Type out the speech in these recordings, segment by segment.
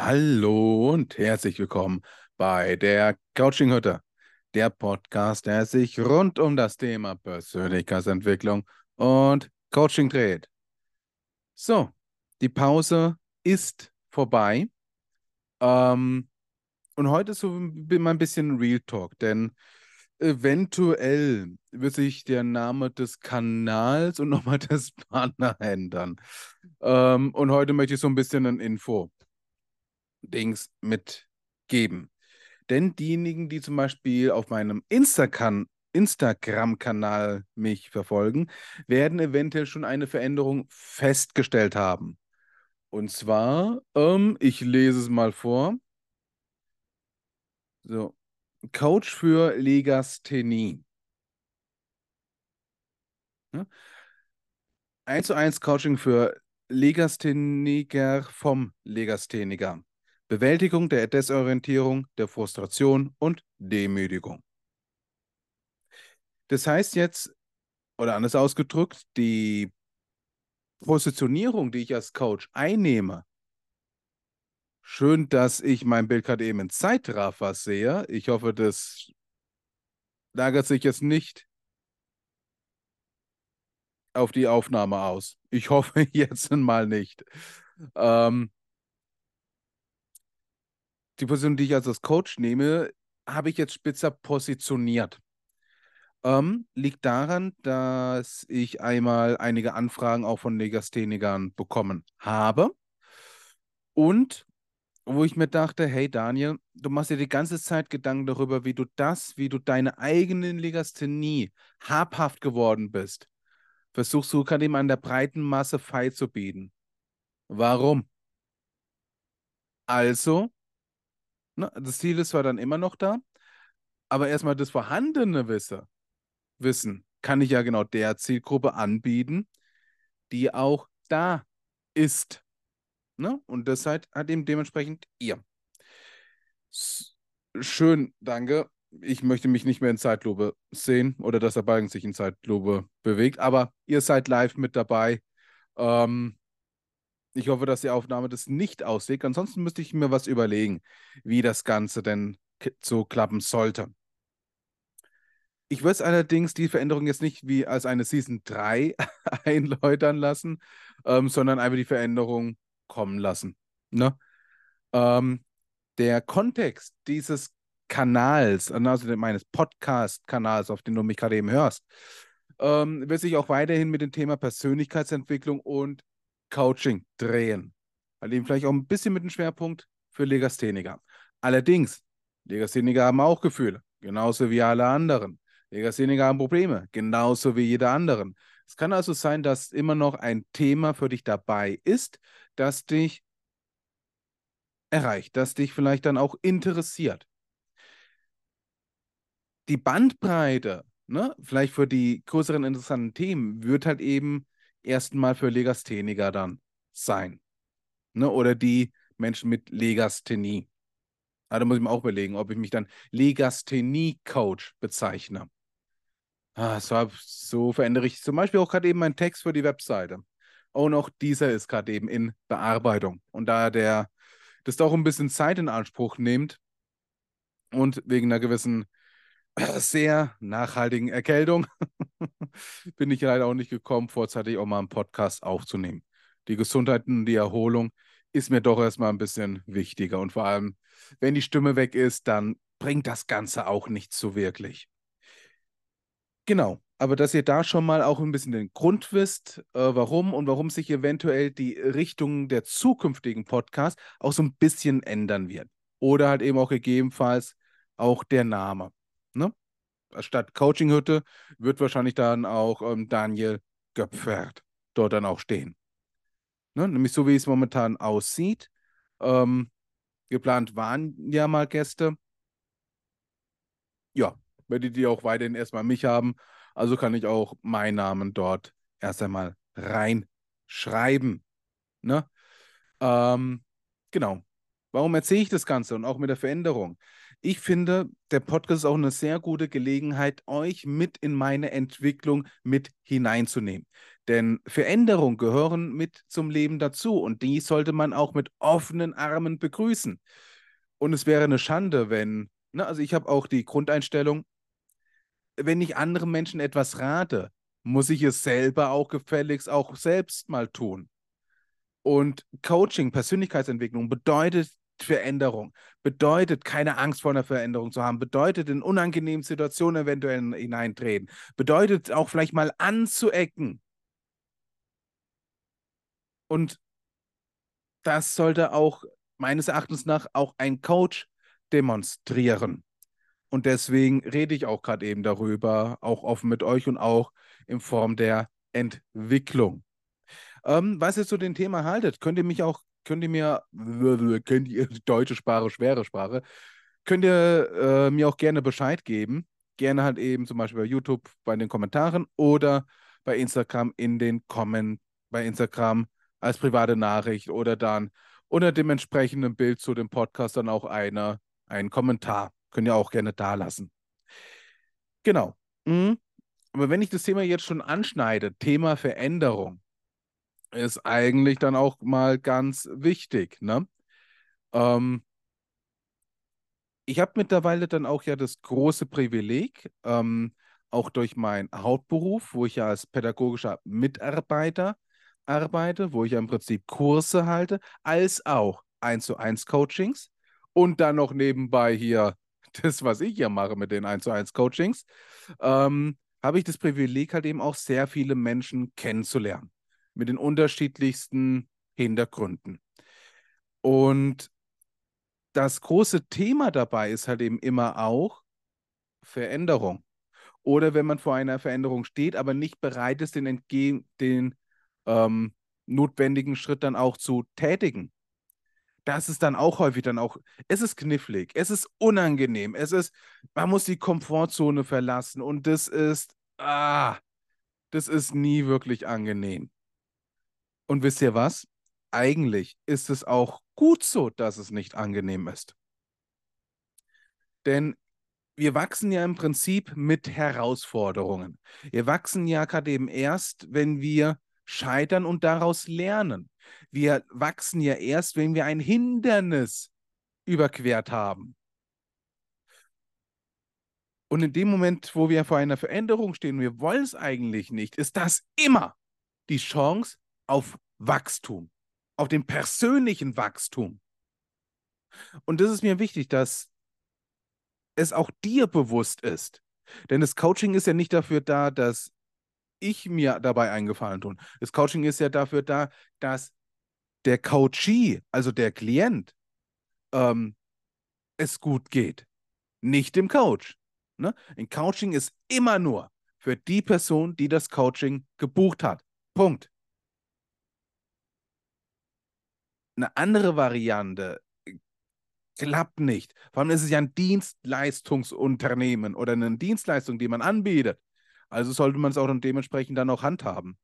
Hallo und herzlich willkommen bei der Coaching-Hütte, der Podcast, der sich rund um das Thema Persönlichkeitsentwicklung und Coaching dreht. So, die Pause ist vorbei. Ähm, und heute ist so mal ein bisschen Real Talk, denn eventuell wird sich der Name des Kanals und nochmal des Partner ändern. Ähm, und heute möchte ich so ein bisschen ein Info Dings mitgeben. Denn diejenigen, die zum Beispiel auf meinem Instagram-Kanal mich verfolgen, werden eventuell schon eine Veränderung festgestellt haben. Und zwar, ähm, ich lese es mal vor. So, Coach für Legasthenie. Ja? 1 zu 1 Coaching für Legastheniker vom Legastheniker. Bewältigung der Desorientierung, der Frustration und Demütigung. Das heißt jetzt, oder anders ausgedrückt, die Positionierung, die ich als Coach einnehme, schön, dass ich mein Bild gerade eben in Zeitraffer sehe. Ich hoffe, das lagert sich jetzt nicht auf die Aufnahme aus. Ich hoffe jetzt mal nicht. Ähm, die Position, die ich als Coach nehme, habe ich jetzt spitzer positioniert. Ähm, liegt daran, dass ich einmal einige Anfragen auch von Legasthenikern bekommen habe. Und wo ich mir dachte, hey Daniel, du machst dir die ganze Zeit Gedanken darüber, wie du das, wie du deine eigene Legasthenie habhaft geworden bist. Versuchst du gerade eben an der breiten Masse Fei zu bieten. Warum? Also Ne? Das Ziel ist zwar dann immer noch da, aber erstmal das vorhandene Wissen, Wissen kann ich ja genau der Zielgruppe anbieten, die auch da ist. Ne? Und das halt, hat eben dementsprechend ihr. Schön, danke. Ich möchte mich nicht mehr in Zeitlupe sehen oder dass der Balken sich in Zeitlupe bewegt, aber ihr seid live mit dabei. Ähm, ich hoffe, dass die Aufnahme das nicht auslegt. Ansonsten müsste ich mir was überlegen, wie das Ganze denn so klappen sollte. Ich würde es allerdings die Veränderung jetzt nicht wie als eine Season 3 einläutern lassen, ähm, sondern einfach die Veränderung kommen lassen. Ne? Ähm, der Kontext dieses Kanals, also meines Podcast-Kanals, auf den du mich gerade eben hörst, ähm, wird sich auch weiterhin mit dem Thema Persönlichkeitsentwicklung und Coaching drehen. Halt eben vielleicht auch ein bisschen mit dem Schwerpunkt für Legastheniker. Allerdings, Legastheniker haben auch Gefühle, genauso wie alle anderen. Legastheniker haben Probleme, genauso wie jeder anderen. Es kann also sein, dass immer noch ein Thema für dich dabei ist, das dich erreicht, das dich vielleicht dann auch interessiert. Die Bandbreite, ne, vielleicht für die größeren interessanten Themen, wird halt eben erstmal für Legastheniker dann sein. Ne? Oder die Menschen mit Legasthenie. Ah, da muss ich mir auch überlegen, ob ich mich dann Legasthenie-Coach bezeichne. Ah, so, so verändere ich zum Beispiel auch gerade eben meinen Text für die Webseite. Und auch dieser ist gerade eben in Bearbeitung. Und da der das doch ein bisschen Zeit in Anspruch nimmt und wegen einer gewissen sehr nachhaltigen Erkältung bin ich leider auch nicht gekommen, vorzeitig auch mal einen Podcast aufzunehmen. Die Gesundheit und die Erholung ist mir doch erstmal ein bisschen wichtiger. Und vor allem, wenn die Stimme weg ist, dann bringt das Ganze auch nicht so wirklich. Genau, aber dass ihr da schon mal auch ein bisschen den Grund wisst, äh, warum und warum sich eventuell die Richtung der zukünftigen Podcasts auch so ein bisschen ändern wird. Oder halt eben auch gegebenenfalls auch der Name. Ne? Statt Coachinghütte wird wahrscheinlich dann auch ähm, Daniel Göpfert dort dann auch stehen. Ne? Nämlich so, wie es momentan aussieht. Ähm, geplant waren ja mal Gäste. Ja, werde die auch weiterhin erstmal mich haben. Also kann ich auch meinen Namen dort erst einmal reinschreiben. Ne? Ähm, genau. Warum erzähle ich das Ganze und auch mit der Veränderung? Ich finde, der Podcast ist auch eine sehr gute Gelegenheit, euch mit in meine Entwicklung mit hineinzunehmen. Denn Veränderungen gehören mit zum Leben dazu und die sollte man auch mit offenen Armen begrüßen. Und es wäre eine Schande, wenn, ne, also ich habe auch die Grundeinstellung, wenn ich anderen Menschen etwas rate, muss ich es selber auch gefälligst auch selbst mal tun. Und Coaching, Persönlichkeitsentwicklung bedeutet Veränderung, bedeutet keine Angst vor einer Veränderung zu haben, bedeutet in unangenehmen Situationen eventuell hineintreten, bedeutet auch vielleicht mal anzuecken. Und das sollte auch meines Erachtens nach auch ein Coach demonstrieren. Und deswegen rede ich auch gerade eben darüber, auch offen mit euch und auch in Form der Entwicklung. Ähm, was ihr zu dem Thema haltet, könnt ihr mich auch, könnt ihr mir, könnt ihr deutsche Sprache, schwere Sprache, könnt ihr äh, mir auch gerne Bescheid geben. Gerne halt eben zum Beispiel bei YouTube bei den Kommentaren oder bei Instagram in den Kommentaren, bei Instagram als private Nachricht oder dann unter dem entsprechenden Bild zu dem Podcast dann auch eine, einen Kommentar. Könnt ihr auch gerne da lassen. Genau. Mhm. Aber wenn ich das Thema jetzt schon anschneide, Thema Veränderung, ist eigentlich dann auch mal ganz wichtig. Ne? Ähm, ich habe mittlerweile dann auch ja das große Privileg, ähm, auch durch meinen Hauptberuf, wo ich ja als pädagogischer Mitarbeiter arbeite, wo ich ja im Prinzip Kurse halte, als auch 1 zu 1 Coachings und dann noch nebenbei hier das, was ich ja mache mit den 1 zu 1 Coachings, ähm, habe ich das Privileg halt eben auch sehr viele Menschen kennenzulernen mit den unterschiedlichsten Hintergründen. Und das große Thema dabei ist halt eben immer auch Veränderung. Oder wenn man vor einer Veränderung steht, aber nicht bereit ist, den, entgegen, den ähm, notwendigen Schritt dann auch zu tätigen. Das ist dann auch häufig dann auch, es ist knifflig, es ist unangenehm, es ist, man muss die Komfortzone verlassen und das ist, ah, das ist nie wirklich angenehm. Und wisst ihr was? Eigentlich ist es auch gut so, dass es nicht angenehm ist. Denn wir wachsen ja im Prinzip mit Herausforderungen. Wir wachsen ja gerade eben erst, wenn wir scheitern und daraus lernen. Wir wachsen ja erst, wenn wir ein Hindernis überquert haben. Und in dem Moment, wo wir vor einer Veränderung stehen, wir wollen es eigentlich nicht, ist das immer die Chance auf Wachstum, auf den persönlichen Wachstum. Und das ist mir wichtig, dass es auch dir bewusst ist. Denn das Coaching ist ja nicht dafür da, dass ich mir dabei einen Gefallen tun. Das Coaching ist ja dafür da, dass der Coachee, also der Klient, ähm, es gut geht. Nicht dem Coach. Ne? Ein Coaching ist immer nur für die Person, die das Coaching gebucht hat. Punkt. Eine andere Variante klappt nicht. Vor allem ist es ja ein Dienstleistungsunternehmen oder eine Dienstleistung, die man anbietet. Also sollte man es auch dementsprechend dann auch handhaben.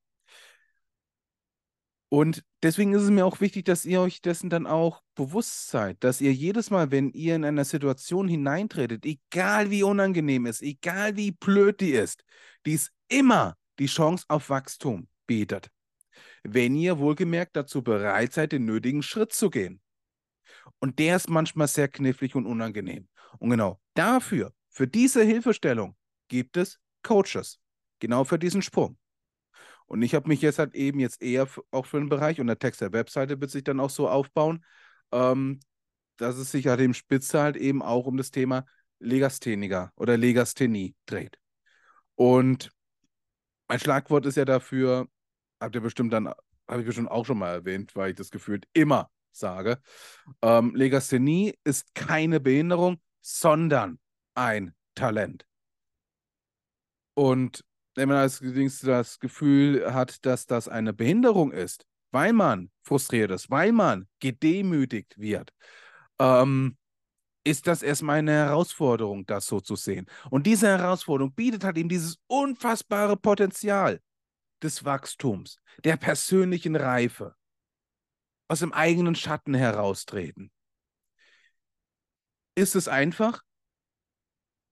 Und deswegen ist es mir auch wichtig, dass ihr euch dessen dann auch bewusst seid, dass ihr jedes Mal, wenn ihr in eine Situation hineintretet, egal wie unangenehm ist, egal wie blöd die ist, dies immer die Chance auf Wachstum bietet. Wenn ihr wohlgemerkt dazu bereit seid, den nötigen Schritt zu gehen. Und der ist manchmal sehr knifflig und unangenehm. Und genau dafür, für diese Hilfestellung, gibt es Coaches. Genau für diesen Sprung. Und ich habe mich jetzt halt eben jetzt eher auch für den Bereich und der Text der Webseite wird sich dann auch so aufbauen, ähm, dass es sich halt im Spitze halt eben auch um das Thema Legastheniker oder Legasthenie dreht. Und mein Schlagwort ist ja dafür, habt ihr bestimmt dann, habe ich bestimmt auch schon mal erwähnt, weil ich das gefühlt immer sage. Ähm, Legasthenie ist keine Behinderung, sondern ein Talent. Und wenn man das, das Gefühl hat, dass das eine Behinderung ist, weil man frustriert ist, weil man gedemütigt wird, ähm, ist das erstmal eine Herausforderung, das so zu sehen. Und diese Herausforderung bietet halt eben dieses unfassbare Potenzial des Wachstums, der persönlichen Reife, aus dem eigenen Schatten heraustreten. Ist es einfach?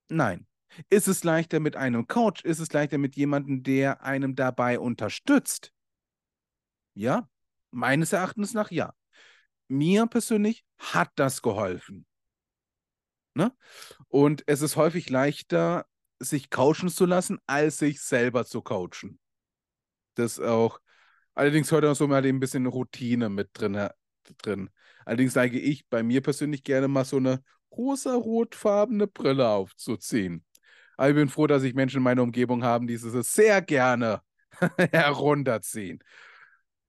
Nein. Ist es leichter mit einem Coach? Ist es leichter mit jemandem, der einem dabei unterstützt? Ja, meines Erachtens nach ja. Mir persönlich hat das geholfen. Ne? Und es ist häufig leichter, sich coachen zu lassen, als sich selber zu coachen. Das auch, allerdings heute noch so mal ein bisschen Routine mit drin, drin. Allerdings sage ich bei mir persönlich gerne mal so eine rosa-rotfarbene Brille aufzuziehen. Aber ich bin froh, dass ich Menschen in meiner Umgebung habe, die es sehr gerne herunterziehen.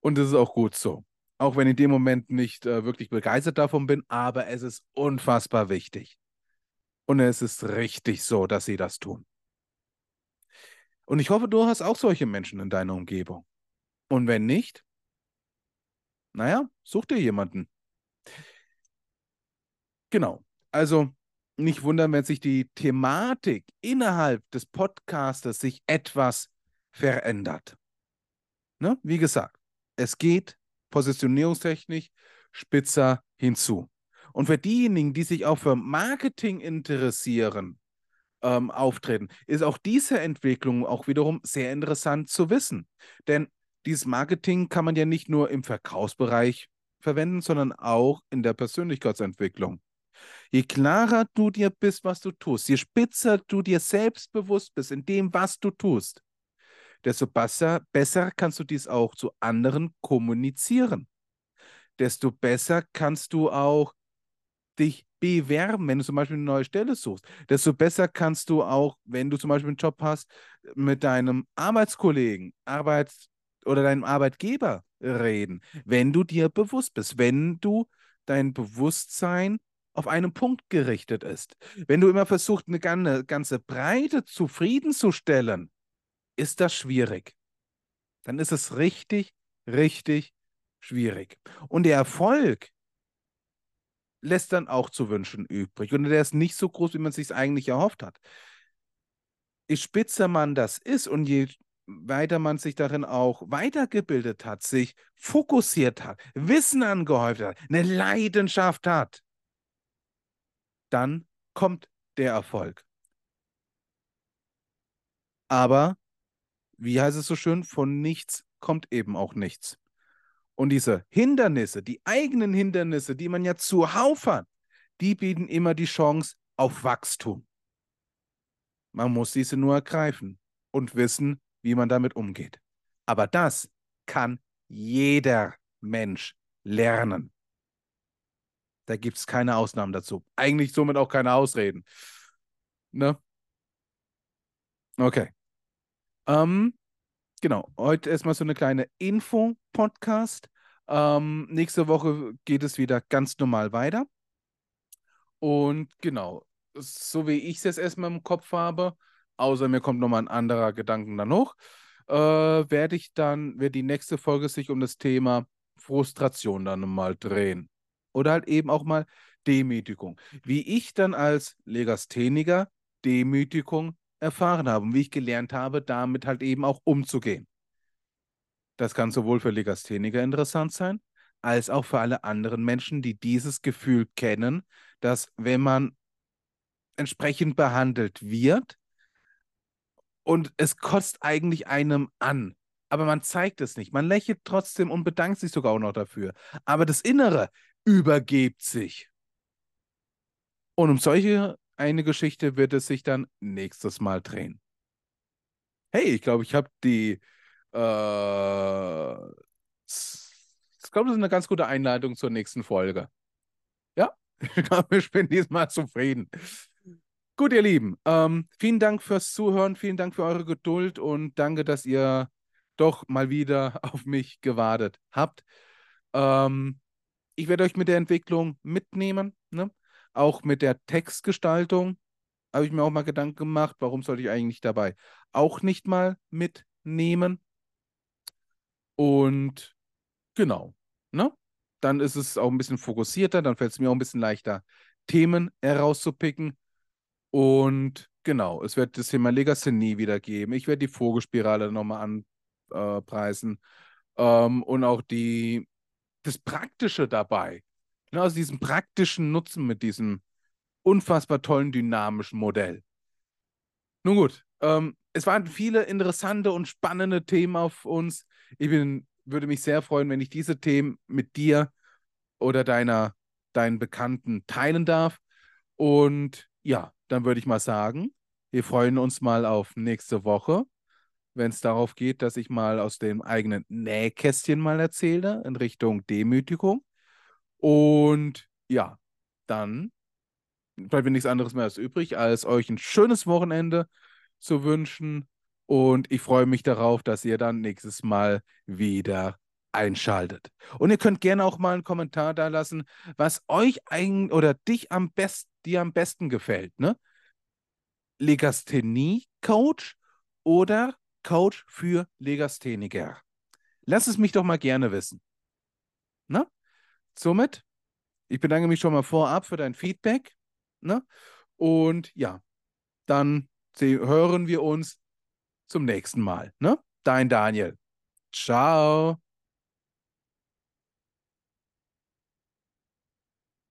Und das ist auch gut so. Auch wenn ich in dem Moment nicht äh, wirklich begeistert davon bin, aber es ist unfassbar wichtig. Und es ist richtig so, dass sie das tun. Und ich hoffe, du hast auch solche Menschen in deiner Umgebung. Und wenn nicht, naja, such dir jemanden. Genau. Also nicht wundern, wenn sich die Thematik innerhalb des Podcastes sich etwas verändert. Ne? Wie gesagt, es geht positionierungstechnisch spitzer hinzu. Und für diejenigen, die sich auch für Marketing interessieren, ähm, auftreten, ist auch diese Entwicklung auch wiederum sehr interessant zu wissen. Denn dieses Marketing kann man ja nicht nur im Verkaufsbereich verwenden, sondern auch in der Persönlichkeitsentwicklung. Je klarer du dir bist, was du tust, je spitzer du dir selbstbewusst bist in dem, was du tust, desto besser, besser kannst du dies auch zu anderen kommunizieren. Desto besser kannst du auch dich bewerben, wenn du zum Beispiel eine neue Stelle suchst. Desto besser kannst du auch, wenn du zum Beispiel einen Job hast, mit deinem Arbeitskollegen, Arbeits- oder deinem Arbeitgeber reden, wenn du dir bewusst bist, wenn du dein Bewusstsein auf einen Punkt gerichtet ist. Wenn du immer versuchst, eine ganze Breite zufriedenzustellen, ist das schwierig. Dann ist es richtig, richtig schwierig. Und der Erfolg lässt dann auch zu wünschen übrig. Und der ist nicht so groß, wie man es sich eigentlich erhofft hat. Je spitzer man das ist und je weiter man sich darin auch weitergebildet hat, sich fokussiert hat, Wissen angehäuft hat, eine Leidenschaft hat, dann kommt der Erfolg. Aber, wie heißt es so schön, von nichts kommt eben auch nichts. Und diese Hindernisse, die eigenen Hindernisse, die man ja zuhauf hat, die bieten immer die Chance auf Wachstum. Man muss diese nur ergreifen und wissen, wie man damit umgeht. Aber das kann jeder Mensch lernen. Da gibt es keine Ausnahmen dazu. Eigentlich somit auch keine Ausreden. Ne? Okay. Ähm, genau. Heute erstmal so eine kleine Info-Podcast. Ähm, nächste Woche geht es wieder ganz normal weiter. Und genau, so wie ich es jetzt erstmal im Kopf habe, außer mir kommt nochmal ein anderer Gedanken dann hoch, äh, werde ich dann, wird die nächste Folge sich um das Thema Frustration dann mal drehen. Oder halt eben auch mal Demütigung. Wie ich dann als Legastheniker Demütigung erfahren habe und wie ich gelernt habe, damit halt eben auch umzugehen. Das kann sowohl für Legastheniker interessant sein, als auch für alle anderen Menschen, die dieses Gefühl kennen, dass wenn man entsprechend behandelt wird, und es kotzt eigentlich einem an. Aber man zeigt es nicht. Man lächelt trotzdem und bedankt sich sogar auch noch dafür. Aber das Innere übergibt sich. Und um solche eine Geschichte wird es sich dann nächstes Mal drehen. Hey, ich glaube, ich habe die. Äh, ich glaube, das ist eine ganz gute Einleitung zur nächsten Folge. Ja, ich glaube, ich bin diesmal zufrieden. Gut, ihr Lieben, ähm, vielen Dank fürs Zuhören, vielen Dank für eure Geduld und danke, dass ihr doch mal wieder auf mich gewartet habt. Ähm, ich werde euch mit der Entwicklung mitnehmen, ne? Auch mit der Textgestaltung habe ich mir auch mal Gedanken gemacht, warum sollte ich eigentlich dabei auch nicht mal mitnehmen. Und genau, ne? Dann ist es auch ein bisschen fokussierter, dann fällt es mir auch ein bisschen leichter, Themen herauszupicken. Und genau, es wird das Thema Legacy nie wieder geben. Ich werde die Vogelspirale nochmal anpreisen. Ähm, und auch die, das Praktische dabei. Ne, also diesen praktischen Nutzen mit diesem unfassbar tollen dynamischen Modell. Nun gut, ähm, es waren viele interessante und spannende Themen auf uns. Ich bin, würde mich sehr freuen, wenn ich diese Themen mit dir oder deiner, deinen Bekannten teilen darf. Und ja, dann würde ich mal sagen, wir freuen uns mal auf nächste Woche, wenn es darauf geht, dass ich mal aus dem eigenen Nähkästchen mal erzähle in Richtung Demütigung. Und ja, dann bleibt mir nichts anderes mehr als übrig, als euch ein schönes Wochenende zu wünschen. Und ich freue mich darauf, dass ihr dann nächstes Mal wieder einschaltet. Und ihr könnt gerne auch mal einen Kommentar da lassen, was euch eigentlich oder dich am besten, dir am besten gefällt, ne? Legasthenie-Coach oder Coach für Legastheniker? Lass es mich doch mal gerne wissen. Ne? Somit, ich bedanke mich schon mal vorab für dein Feedback. Ne? Und ja, dann hören wir uns zum nächsten Mal. Ne? Dein Daniel. Ciao.